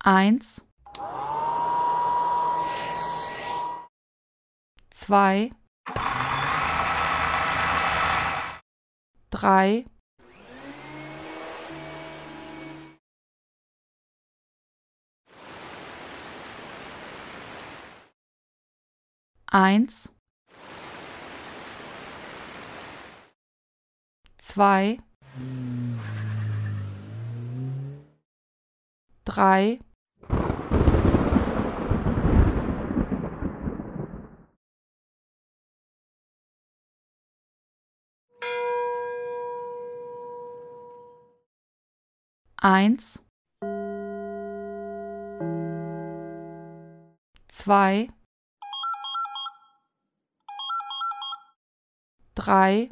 eins, zwei, drei, eins, zwei, drei, eins, zwei, drei,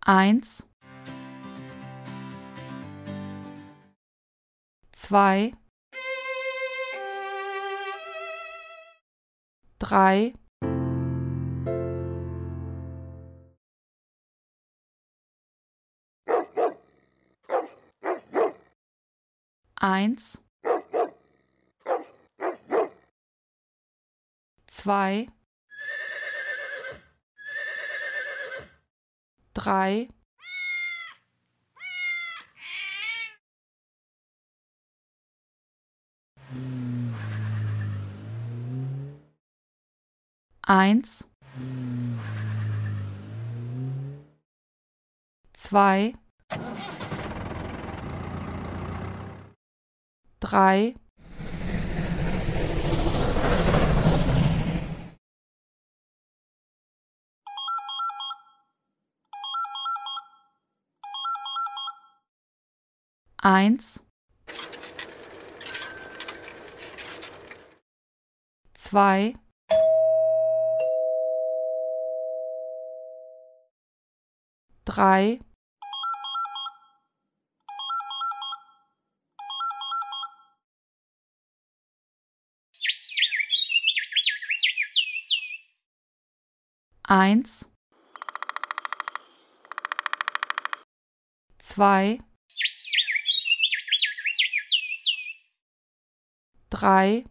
eins, zwei, drei, eins, zwei, drei, eins, zwei, drei, eins, zwei, drei, eins, zwei, drei,